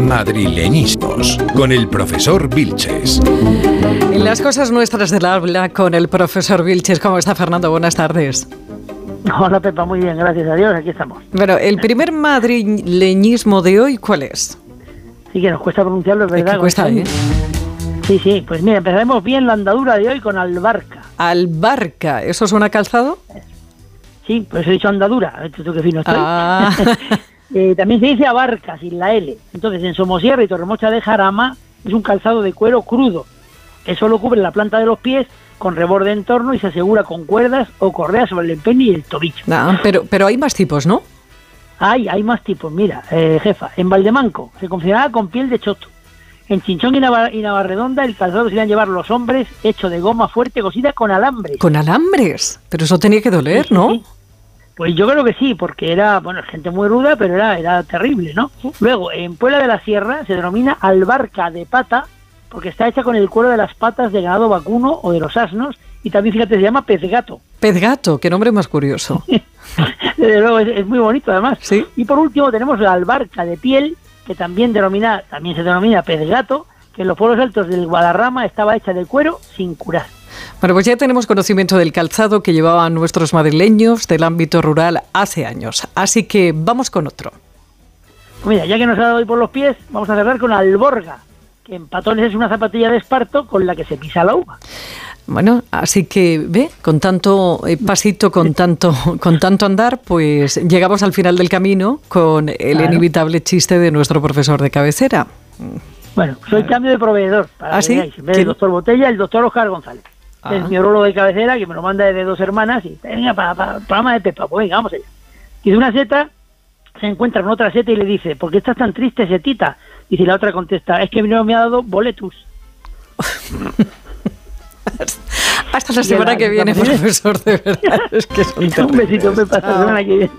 Madrileñismos con el profesor Vilches. En las cosas nuestras del habla con el profesor Vilches. ¿Cómo está Fernando? Buenas tardes. Hola Pepa, muy bien, gracias a Dios, aquí estamos. Bueno, el primer madrileñismo de hoy, ¿cuál es? Sí que nos cuesta pronunciarlo, es verdad. que cuesta, ¿eh? Sí, sí, pues mira, empezaremos bien la andadura de hoy con albarca. Albarca, ¿eso suena calzado? Sí, pues he dicho andadura, tú qué fino estoy. Ah. Eh, también se dice abarca, sin la L. Entonces, en Somosierra y Torremocha de Jarama es un calzado de cuero crudo, que solo cubre la planta de los pies con reborde en torno y se asegura con cuerdas o correas sobre el empeño y el tobillo. Ah, pero, pero hay más tipos, ¿no? Hay, hay más tipos. Mira, eh, jefa, en Valdemanco se confeccionaba con piel de choto. En Chinchón y, Navarredonda el calzado se iban a llevar los hombres hecho de goma fuerte cosida con alambres. ¿Con alambres? Pero eso tenía que doler, ¿no? Pues yo creo que sí, porque era, bueno, gente muy ruda, pero era, era terrible, ¿no? Luego, en Puebla de la Sierra se denomina albarca de pata, porque está hecha con el cuero de las patas de ganado vacuno o de los asnos, y también, fíjate, se llama pez gato. Pez gato, qué nombre más curioso. Desde luego, es, muy bonito además. Sí. Y por último tenemos la albarca de piel, que también, denomina, también se denomina pez gato, que en los pueblos altos del Guadarrama estaba hecha de cuero sin curar. Bueno, pues ya tenemos conocimiento del calzado que llevaban nuestros madrileños del ámbito rural hace años. Así que vamos con otro. Mira, ya que nos ha dado hoy por los pies, vamos a cerrar con alborga, que en patones es una zapatilla de esparto con la que se pisa la uva. Bueno, así que ve, con tanto eh, pasito, con tanto, con tanto andar, pues llegamos al final del camino con el inevitable chiste de nuestro profesor de cabecera. Bueno, soy cambio de proveedor. Para ¿Ah, sí? En vez del doctor Botella, el doctor Oscar González. Es mi orólogo de cabecera que me lo manda desde dos hermanas y venga para, el programa de Pepa, pues venga, vamos allá. Y de una seta se encuentra con otra seta y le dice, ¿por qué estás tan triste, setita? Y si la otra contesta, es que mi novio me ha dado boletus. Hasta la semana que viene, profesor, de verdad. Es que Un besito, Pepa, hasta la semana que viene.